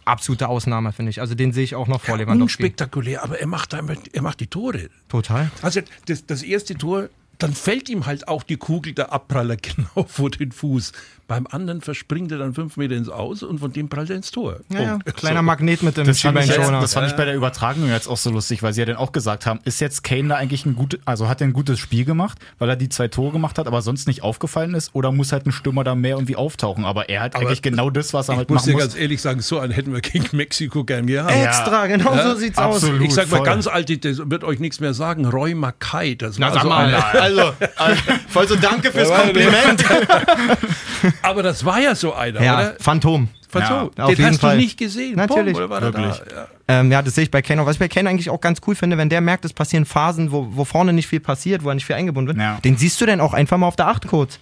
[SPEAKER 3] absolute Ausnahme, finde ich. Also den sehe ich auch noch vor Lewandowski.
[SPEAKER 6] Unspektakulär, aber er macht, er macht die Tore.
[SPEAKER 3] Total.
[SPEAKER 6] Also das, das erste Tor, dann fällt ihm halt auch die Kugel der Abpraller genau vor den Fuß. Beim anderen verspringt er dann fünf Meter ins Aus und von dem prallt er ins Tor.
[SPEAKER 3] Ja, ja.
[SPEAKER 6] Punkt.
[SPEAKER 3] Kleiner
[SPEAKER 6] So.
[SPEAKER 3] Magnet mit dem
[SPEAKER 2] Das fand, ich das fand ich bei der Übertragung jetzt auch so lustig, weil sie ja dann auch gesagt haben, ist jetzt Kane da eigentlich ein gutes, also hat er ein gutes Spiel gemacht, weil er die zwei Tore gemacht hat, aber sonst nicht aufgefallen ist, oder muss halt ein Stürmer da mehr irgendwie auftauchen? Aber er hat eigentlich genau das, was er
[SPEAKER 6] Ich
[SPEAKER 2] halt
[SPEAKER 6] muss
[SPEAKER 2] machen
[SPEAKER 6] dir
[SPEAKER 2] muss.
[SPEAKER 6] ganz ehrlich sagen, so einen hätten wir gegen Mexiko gern gehabt.
[SPEAKER 3] Extra, genau so sieht's aus.
[SPEAKER 2] absolut.
[SPEAKER 6] Ich sag mal
[SPEAKER 2] voll.
[SPEAKER 6] ganz alte, das wird euch nichts mehr sagen. Roy Mackay, das war
[SPEAKER 3] Na, sag
[SPEAKER 6] so
[SPEAKER 3] mal,
[SPEAKER 6] einer.
[SPEAKER 3] Also, voll so danke fürs Kompliment.
[SPEAKER 6] Aber das war ja so einer,
[SPEAKER 3] Ja,
[SPEAKER 6] oder?
[SPEAKER 3] Phantom.
[SPEAKER 6] Was
[SPEAKER 2] Ja,
[SPEAKER 3] auf
[SPEAKER 6] Den
[SPEAKER 3] jeden
[SPEAKER 6] hast
[SPEAKER 3] Fall.
[SPEAKER 6] du nicht gesehen.
[SPEAKER 3] Natürlich.
[SPEAKER 6] Boom, oder war der
[SPEAKER 2] Wirklich.
[SPEAKER 6] Da? Ja.
[SPEAKER 3] Ähm, ja, das sehe ich bei Kane auch. Was ich bei Kane eigentlich auch ganz cool finde, wenn der merkt, es passieren Phasen, wo, wo vorne nicht viel passiert, wo er nicht viel eingebunden wird,
[SPEAKER 2] Ja.
[SPEAKER 3] den siehst du dann auch einfach mal auf der Acht kurz.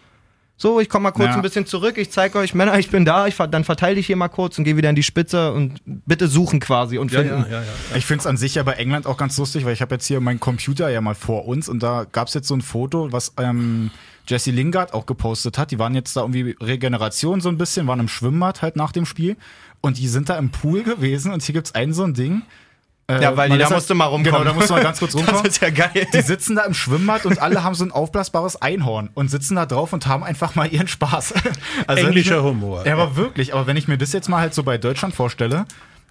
[SPEAKER 3] So, ich komme mal kurz
[SPEAKER 2] Ja.
[SPEAKER 3] ein bisschen zurück, ich zeige euch, Männer, ich bin da, ich, ver- dann verteile ich hier mal kurz und gehe wieder in die Spitze und bitte suchen quasi und
[SPEAKER 6] Ja,
[SPEAKER 3] finden.
[SPEAKER 6] ja, ja, ja.
[SPEAKER 2] Ich finde es an sich ja bei England auch ganz lustig, weil ich habe jetzt hier meinen Computer ja mal vor uns und da gab es jetzt so ein Foto, was ähm, Jesse Lingard auch gepostet hat. Die waren jetzt da irgendwie Regeneration so ein bisschen, waren im Schwimmbad halt nach dem Spiel und die sind da im Pool gewesen und hier gibt's ein so ein Ding. Äh,
[SPEAKER 3] Ja, weil die- da
[SPEAKER 2] ist halt-
[SPEAKER 3] musst du mal rumkommen.
[SPEAKER 2] Genau, da musst du mal ganz kurz rumkommen.
[SPEAKER 3] Das ist ja geil.
[SPEAKER 2] Die sitzen da im Schwimmbad und alle haben so ein aufblasbares Einhorn und sitzen da drauf und haben einfach mal ihren Spaß. Also
[SPEAKER 6] Englischer Humor.
[SPEAKER 2] Ja, aber wirklich. Aber wenn ich mir das jetzt mal halt so bei Deutschland vorstelle,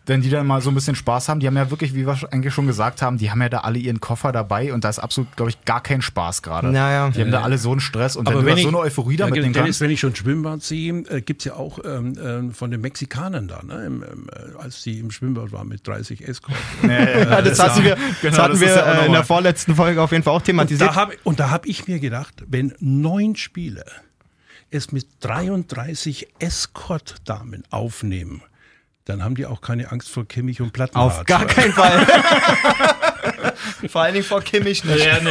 [SPEAKER 2] wenn die dann mal so ein bisschen Spaß haben, die haben ja wirklich, wie wir eigentlich schon gesagt haben, die haben ja da alle ihren Koffer dabei und da ist absolut, glaube ich, gar kein Spaß gerade.
[SPEAKER 3] Naja.
[SPEAKER 2] Die haben da alle so einen Stress und
[SPEAKER 6] Aber
[SPEAKER 2] wenn du
[SPEAKER 6] wenn
[SPEAKER 2] da
[SPEAKER 6] ich,
[SPEAKER 2] so eine Euphorie da
[SPEAKER 6] ja,
[SPEAKER 2] mitnehmen
[SPEAKER 6] Dennis,
[SPEAKER 2] kannst.
[SPEAKER 6] wenn ich schon Schwimmbad sehe, äh, gibt's ja auch ähm, ähm, von den Mexikanern da, ne, im, im, äh, als die im Schwimmbad waren mit 30 Escort.
[SPEAKER 3] Ja, das hatten wir, das hatten
[SPEAKER 2] das
[SPEAKER 3] wir
[SPEAKER 2] ist ja auch
[SPEAKER 3] äh, in der vorletzten Folge auf jeden Fall auch thematisiert.
[SPEAKER 6] Und da habe ich mir gedacht, wenn neun Spieler es mit 33 Escort-Damen aufnehmen, dann haben die auch keine Angst vor Kimmich und Plattenhardt.
[SPEAKER 3] Auf gar keinen Fall. Vor allen Dingen vor Kimmich nicht.
[SPEAKER 2] Ja, nee.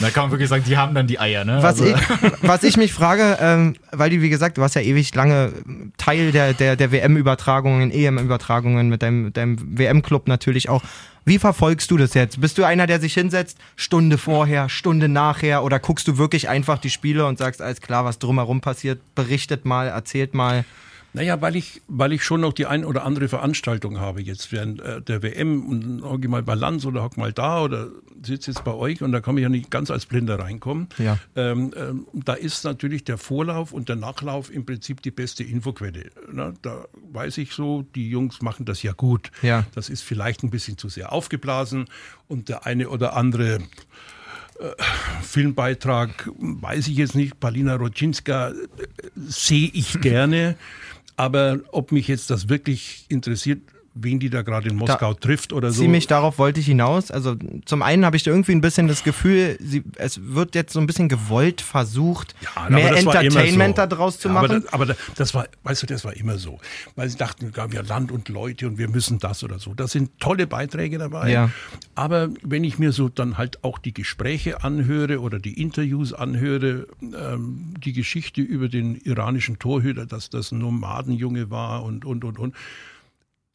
[SPEAKER 2] da kann man wirklich sagen, die haben dann die Eier, ne?
[SPEAKER 3] Was,
[SPEAKER 2] Also-
[SPEAKER 3] ich, was ich mich frage, ähm, weil die, wie gesagt, du warst ja ewig lange Teil der, der, der WM-Übertragungen, EM-Übertragungen mit deinem, deinem WM-Club natürlich auch. Wie verfolgst du das jetzt? Bist du einer, der sich hinsetzt, Stunde vorher, Stunde nachher oder guckst du wirklich einfach die Spiele und sagst, alles klar, was drumherum passiert, berichtet mal, erzählt mal?
[SPEAKER 6] Naja, weil ich, weil ich schon noch die ein oder andere Veranstaltung habe jetzt während äh, der WM und dann hock ich mal bei Lanz oder hock mal da oder sitze jetzt bei euch und da kann ich ja nicht ganz als Blinder reinkommen.
[SPEAKER 3] Ja.
[SPEAKER 6] Ähm, ähm, da ist natürlich der Vorlauf und der Nachlauf im Prinzip die beste Infoquelle. Ne? Da weiß ich so, die Jungs machen das ja gut.
[SPEAKER 3] Ja.
[SPEAKER 6] Das ist vielleicht ein bisschen zu sehr aufgeblasen und der eine oder andere Filmbeitrag, weiß ich jetzt nicht, Palina Rodzinska äh, sehe ich gerne, aber ob mich jetzt das wirklich interessiert, wen die da gerade in Moskau trifft oder so.
[SPEAKER 3] Ziemlich darauf wollte ich hinaus. Also zum einen habe ich da irgendwie ein bisschen das Gefühl, sie, es wird jetzt so ein bisschen gewollt versucht,
[SPEAKER 6] Ja,
[SPEAKER 3] mehr
[SPEAKER 6] das
[SPEAKER 3] Entertainment
[SPEAKER 6] so.
[SPEAKER 3] da draus zu
[SPEAKER 6] Ja,
[SPEAKER 3] machen.
[SPEAKER 6] Aber, das, aber das war, weißt du, das war immer so. Weil sie dachten, wir haben ja Land und Leute und wir müssen das oder so. Da sind tolle Beiträge dabei.
[SPEAKER 3] Ja.
[SPEAKER 6] Aber wenn ich mir so dann halt auch die Gespräche anhöre oder die Interviews anhöre, ähm, die Geschichte über den iranischen Torhüter, dass das ein Nomadenjunge war und, und, und, und,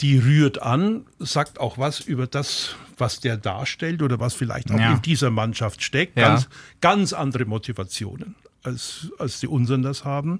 [SPEAKER 6] die rührt an, sagt auch was über das, was der darstellt oder was vielleicht auch
[SPEAKER 2] Ja.
[SPEAKER 6] in dieser Mannschaft steckt.
[SPEAKER 3] Ja.
[SPEAKER 6] Ganz, ganz andere Motivationen, als, als die unseren das haben.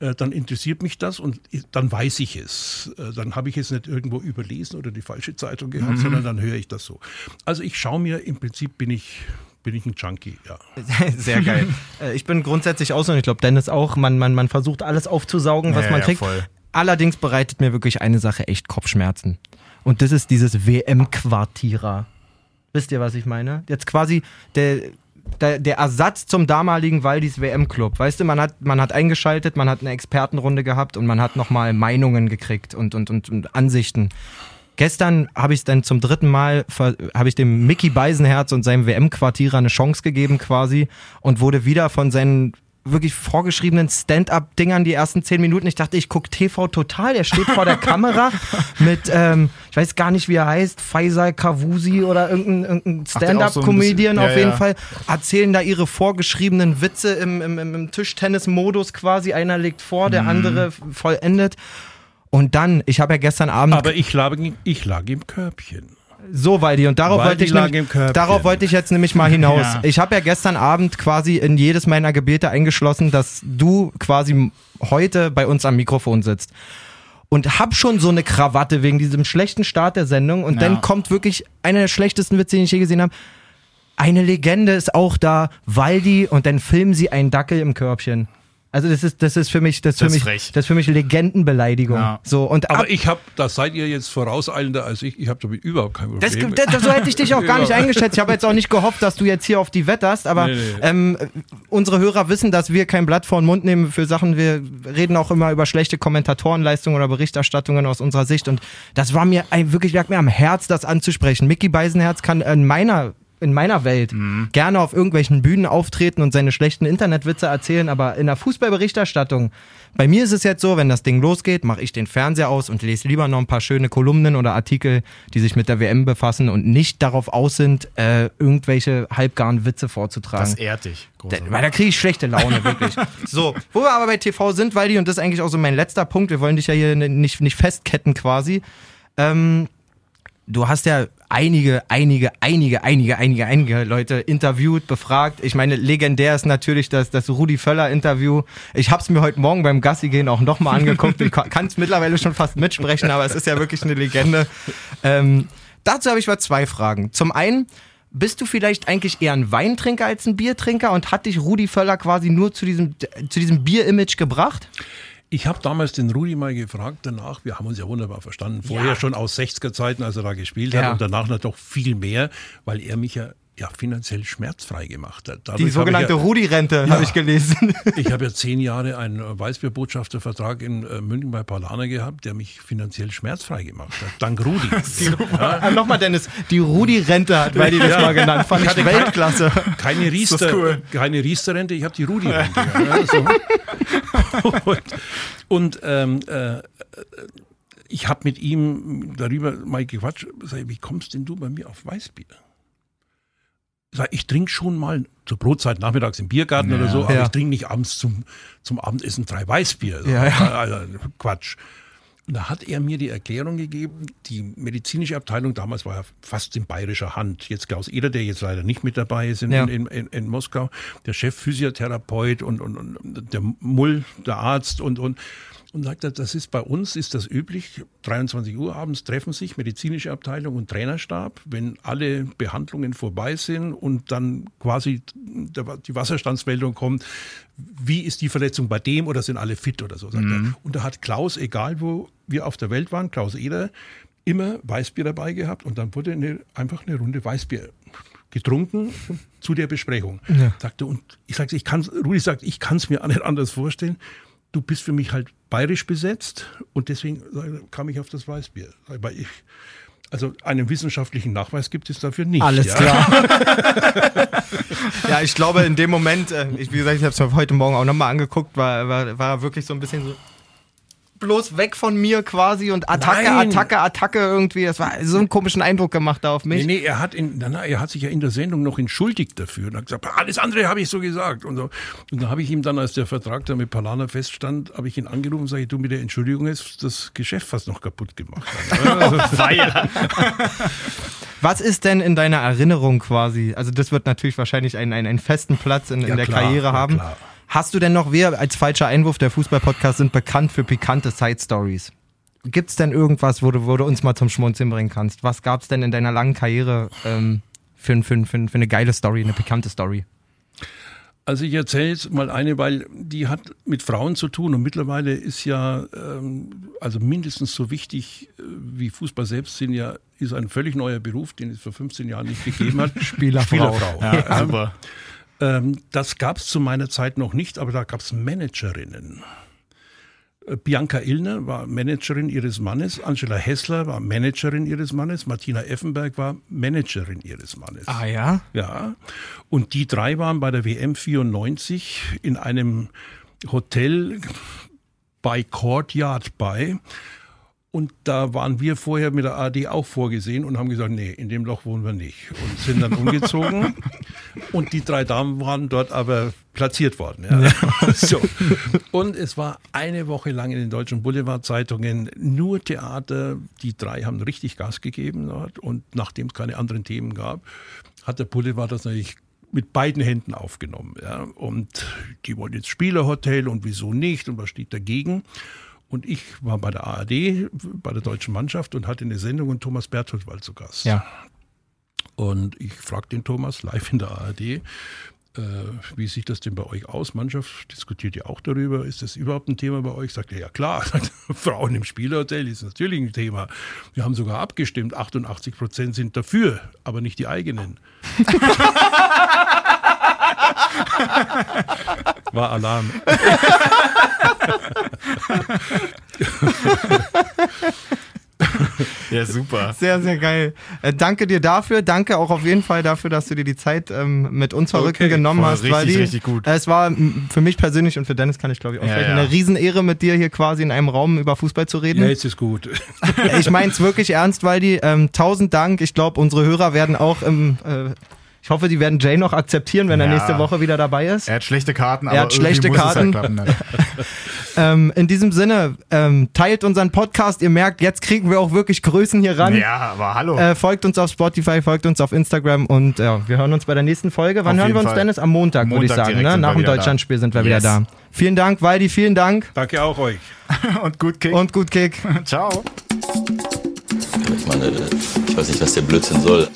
[SPEAKER 6] Äh, dann interessiert mich das und dann weiß ich es. Äh, dann habe ich es nicht irgendwo überlesen oder die falsche Zeitung gehabt, sondern dann höre ich das so. Also ich schaue mir, im Prinzip bin ich, bin ich ein Junkie, ja.
[SPEAKER 3] Sehr geil. Äh, ich bin grundsätzlich auch so und ich glaube, Dennis auch. Man, man, man versucht alles aufzusaugen, was
[SPEAKER 2] Ja,
[SPEAKER 3] man
[SPEAKER 2] ja,
[SPEAKER 3] kriegt.
[SPEAKER 2] voll.
[SPEAKER 3] Allerdings bereitet mir wirklich eine Sache echt Kopfschmerzen. Und das ist dieses WM-Quartierer. Wisst ihr, was ich meine? Jetzt quasi der, der, der Ersatz zum damaligen Waldis WM-Club. Weißt du, man hat, man hat eingeschaltet, man hat eine Expertenrunde gehabt und man hat nochmal Meinungen gekriegt und, und, und, und Ansichten. Gestern habe ich es dann zum dritten Mal, habe ich dem Mickey Beisenherz und seinem WM-Quartierer eine Chance gegeben quasi und wurde wieder von seinen wirklich vorgeschriebenen Stand-up-Dingern die ersten zehn Minuten. Ich dachte, ich gucke TV total. Er steht vor der Kamera mit, ähm, ich weiß gar nicht, wie er heißt, Faisal Kavusi oder irgendein, irgendein Stand-up-Comedian
[SPEAKER 2] so bisschen-
[SPEAKER 3] auf
[SPEAKER 2] ja,
[SPEAKER 3] jeden
[SPEAKER 2] ja.
[SPEAKER 3] Fall. Erzählen da ihre vorgeschriebenen Witze im, im, im, Tischtennis-Modus quasi. Einer legt vor,
[SPEAKER 2] Mhm.
[SPEAKER 3] der andere vollendet. Und dann, ich habe ja gestern Abend
[SPEAKER 6] Aber ich lag, ich lag im Körbchen.
[SPEAKER 3] So, Waldi, und darauf
[SPEAKER 6] Waldi
[SPEAKER 3] wollte ich nämlich, darauf wollte ich jetzt nämlich mal hinaus.
[SPEAKER 2] Ja.
[SPEAKER 3] Ich habe ja gestern Abend quasi in jedes meiner Gebete eingeschlossen, dass du quasi heute bei uns am Mikrofon sitzt. Und hab schon so eine Krawatte wegen diesem schlechten Start der Sendung. Und
[SPEAKER 2] Ja.
[SPEAKER 3] dann kommt wirklich einer der schlechtesten Witze, den ich je gesehen habe. Eine Legende ist auch da, Waldi, und dann filmen sie einen Dackel im Körbchen. Also das ist, das ist für mich, das ist
[SPEAKER 2] Das
[SPEAKER 3] für mich,
[SPEAKER 2] frech.
[SPEAKER 3] das ist für mich Legendenbeleidigung.
[SPEAKER 2] Ja.
[SPEAKER 3] So und ab,
[SPEAKER 6] Aber ich habe, da seid ihr jetzt vorauseilender als ich. Ich habe damit überhaupt kein
[SPEAKER 3] Das,
[SPEAKER 6] Problem.
[SPEAKER 3] das, so hätte ich dich auch gar nicht eingeschätzt. Ich habe jetzt auch nicht gehofft, dass du jetzt hier auf die wetterst, aber
[SPEAKER 6] Nee, nee.
[SPEAKER 3] Ähm, unsere Hörer wissen, dass wir kein Blatt vor den Mund nehmen für Sachen. Wir reden auch immer über schlechte Kommentatorenleistungen oder Berichterstattungen aus unserer Sicht. Und das war mir ein, wirklich lag mir am Herz, das anzusprechen. Mickey Beisenherz kann in meiner in meiner Welt gerne auf irgendwelchen Bühnen auftreten und seine schlechten Internetwitze erzählen, aber in der Fußballberichterstattung, bei mir ist es jetzt so, wenn das Ding losgeht, mache ich den Fernseher aus und lese lieber noch ein paar schöne Kolumnen oder Artikel, die sich mit der WM befassen und nicht darauf aus sind, äh, irgendwelche halbgaren Witze vorzutragen.
[SPEAKER 2] Das ehrt dich.
[SPEAKER 3] Da, weil da kriege ich schlechte Laune, wirklich. so, wo wir aber bei TV sind, Waldi, und das ist eigentlich auch so mein letzter Punkt, wir wollen dich ja hier nicht, nicht festketten quasi. Ähm, du hast ja einige, einige, einige, einige, einige, einige Leute interviewt, befragt. Ich meine, legendär ist natürlich das, das Rudi Völler-Interview. Ich habe es mir heute Morgen beim Gassi gehen auch nochmal angeguckt. Ich kann es mittlerweile schon fast mitsprechen, aber es ist ja wirklich eine Legende. Ähm, dazu habe ich mal zwei Fragen. Zum einen, bist du vielleicht eigentlich eher ein Weintrinker als ein Biertrinker und hat dich Rudi Völler quasi nur zu diesem, zu diesem Bier-Image gebracht?
[SPEAKER 6] Ich habe damals den Rudi mal gefragt danach, wir haben uns ja wunderbar verstanden, vorher schon aus 60er-Zeiten, als er da gespielt
[SPEAKER 3] Ja.
[SPEAKER 6] hat und danach noch viel mehr, weil er mich ja, ja finanziell schmerzfrei gemacht hat. Dadurch
[SPEAKER 3] Die sogenannte
[SPEAKER 6] ich ja,
[SPEAKER 3] Rudi-Rente,
[SPEAKER 6] Ja.
[SPEAKER 3] habe ich gelesen.
[SPEAKER 6] Ich habe ja zehn Jahre einen äh, Weißbierbotschaftervertrag in äh, München bei Paulaner gehabt, der mich finanziell schmerzfrei gemacht hat. Dank Rudi.
[SPEAKER 3] Ah, Nochmal, Dennis, die Rudi-Rente hat weil die das
[SPEAKER 6] Ja.
[SPEAKER 3] mal genannt. Fand ich,
[SPEAKER 6] kein-
[SPEAKER 3] Weltklasse.
[SPEAKER 6] Keine Riester,
[SPEAKER 2] cool.
[SPEAKER 6] keine Riester-Rente, ich habe die Rudi-Rente. ja, so. Und, und ähm, äh, ich habe mit ihm darüber mal gequatscht, sag, wie kommst denn du bei mir auf Weißbier? Sag, ich trinke schon mal zur Brotzeit nachmittags im Biergarten oder so, aber
[SPEAKER 3] Ja.
[SPEAKER 6] ich trinke nicht abends zum, zum Abendessen drei Weißbier. So,
[SPEAKER 3] Ja, ja.
[SPEAKER 6] Also, Quatsch. Da hat er mir die Erklärung gegeben, die medizinische Abteilung damals war ja fast in bayerischer Hand. Jetzt Klaus Eder, der jetzt leider nicht mit dabei ist in,
[SPEAKER 3] Ja.
[SPEAKER 6] in, in, in Moskau, der Chefphysiotherapeut und, und, und der Mull, der Arzt und, und, und sagt, das ist bei uns, ist das üblich, 23 Uhr abends treffen sich medizinische Abteilung und Trainerstab, wenn alle Behandlungen vorbei sind und dann quasi die Wasserstandsmeldung kommt, wie ist die Verletzung bei dem oder sind alle fit oder so, er. Und da hat Klaus, egal wo wir auf der Welt waren, Klaus Eder, immer Weißbier dabei gehabt und dann wurde eine, einfach eine Runde Weißbier getrunken zu der Besprechung. Sagte, und ich sagte, ich kann Rudi sagt, ich kann es mir nicht anders vorstellen. Du bist für mich halt bayerisch besetzt und deswegen ich, kam ich auf das Weißbier. Weil ich, also einen wissenschaftlichen Nachweis gibt es dafür nicht.
[SPEAKER 3] Alles
[SPEAKER 6] ja.
[SPEAKER 3] klar. ja, ich glaube, in dem Moment, äh, ich, wie gesagt, ich habe es mir heute Morgen auch nochmal angeguckt, war, war, war wirklich so ein bisschen so bloß weg von mir quasi und Attacke,
[SPEAKER 6] Nein.
[SPEAKER 3] Attacke, Attacke irgendwie. Das war so einen komischen Eindruck gemacht da auf mich.
[SPEAKER 6] Nee, nee, er hat, in, na, er hat sich ja in der Sendung noch entschuldigt dafür und hat gesagt, alles andere habe ich so gesagt. Und, so. und da habe ich ihm dann, als der Vertrag da mit Palana feststand, habe ich ihn angerufen und sage, du mit der Entschuldigung ist das Geschäft fast noch kaputt gemacht. Also,
[SPEAKER 3] Was ist denn in deiner Erinnerung quasi? Also das wird natürlich wahrscheinlich einen, einen, einen festen Platz in, in
[SPEAKER 6] Ja,
[SPEAKER 3] der
[SPEAKER 6] klar,
[SPEAKER 3] Karriere
[SPEAKER 6] ja,
[SPEAKER 3] haben.
[SPEAKER 6] klar.
[SPEAKER 3] Hast du denn noch, wir als falscher Einwurf, der Fußball-Podcast sind bekannt für pikante Side-Stories. Gibt es denn irgendwas, wo du, wo du uns mal zum Schmunzeln bringen kannst? Was gab es denn in deiner langen Karriere ähm, für, für, für, für eine geile Story, eine pikante Story?
[SPEAKER 6] Also ich erzähle jetzt mal eine, weil die hat mit Frauen zu tun und mittlerweile ist ja ähm, also mindestens so wichtig äh, wie Fußball selbst sind ja ist ein völlig neuer Beruf, den es vor 15 Jahren nicht gegeben hat.
[SPEAKER 3] Spielerfrau.
[SPEAKER 6] Spielerfrau.
[SPEAKER 2] Ja, super.
[SPEAKER 6] Ähm, das gab es zu meiner Zeit noch nicht, aber da gab es Managerinnen. Äh, Bianca Illner war Managerin ihres Mannes, Angela Hessler war Managerin ihres Mannes, Martina Effenberg war Managerin ihres Mannes.
[SPEAKER 3] Ah ja?
[SPEAKER 6] Ja. Und die drei waren bei der WM 94 in einem Hotel bei Courtyard bei. Und da waren wir vorher mit der AD auch vorgesehen und haben gesagt, nee, in dem Loch wohnen wir nicht. Und sind dann umgezogen. und die drei Damen waren dort aber platziert worden. Ja. ja. so. Und es war eine Woche lang in den deutschen Boulevardzeitungen nur Theater. Die drei haben richtig Gas gegeben dort. Und nachdem es keine anderen Themen gab, hat der Boulevard das natürlich mit beiden Händen aufgenommen. Ja. Und die wollen jetzt Spielerhotel und wieso nicht und was steht dagegen? Und ich war bei der ARD, bei der deutschen Mannschaft und hatte eine Sendung und Thomas Berthold war zu Gast.
[SPEAKER 3] Ja.
[SPEAKER 6] Und ich fragte den Thomas live in der ARD, äh, wie sieht das denn bei euch aus? Mannschaft diskutiert ja auch darüber. Ist das überhaupt ein Thema bei euch? Sagt er, ja klar, Frauen im Spielhotel ist natürlich ein Thema. Wir haben sogar abgestimmt, 88 Prozent sind dafür, aber nicht die eigenen. War Alarm.
[SPEAKER 2] ja, super.
[SPEAKER 3] Sehr, sehr geil. Äh, danke dir dafür. Danke auch auf jeden Fall dafür, dass du dir die Zeit ähm, mit uns Verrückten okay, genommen hast.
[SPEAKER 2] Richtig, weil die, richtig gut.
[SPEAKER 3] Äh, es war für mich persönlich und für Dennis kann ich glaube ich auch ja, ja. eine Riesenehre mit dir hier quasi in einem Raum über Fußball zu reden.
[SPEAKER 6] Ja, jetzt ist gut.
[SPEAKER 3] ich meine es wirklich ernst, weil die ähm, tausend Dank. Ich glaube, unsere Hörer werden auch im äh, ich hoffe, die werden Jay noch akzeptieren, wenn ja. er nächste Woche wieder dabei ist.
[SPEAKER 2] Er hat schlechte Karten,
[SPEAKER 3] aber er hat schlechte halt Karten. Halt klappen, ähm, in diesem Sinne, ähm, teilt unseren Podcast. Ihr merkt, jetzt kriegen wir auch wirklich Größen hier ran.
[SPEAKER 2] Ja, aber hallo.
[SPEAKER 3] Äh, folgt uns auf Spotify, folgt uns auf Instagram und ja, wir hören uns bei der nächsten Folge. Wann auf hören wir uns, Fall. Dennis? Am Montag, Montag würde ich sagen. Ne? Nach dem Deutschlandspiel da. sind wir yes. wieder da. Vielen Dank, Waldi, vielen Dank.
[SPEAKER 6] Danke auch euch.
[SPEAKER 2] und gut Kick.
[SPEAKER 3] Und gut Kick.
[SPEAKER 2] Ciao.
[SPEAKER 1] Ich meine, ich weiß nicht, was der Blödsinn soll.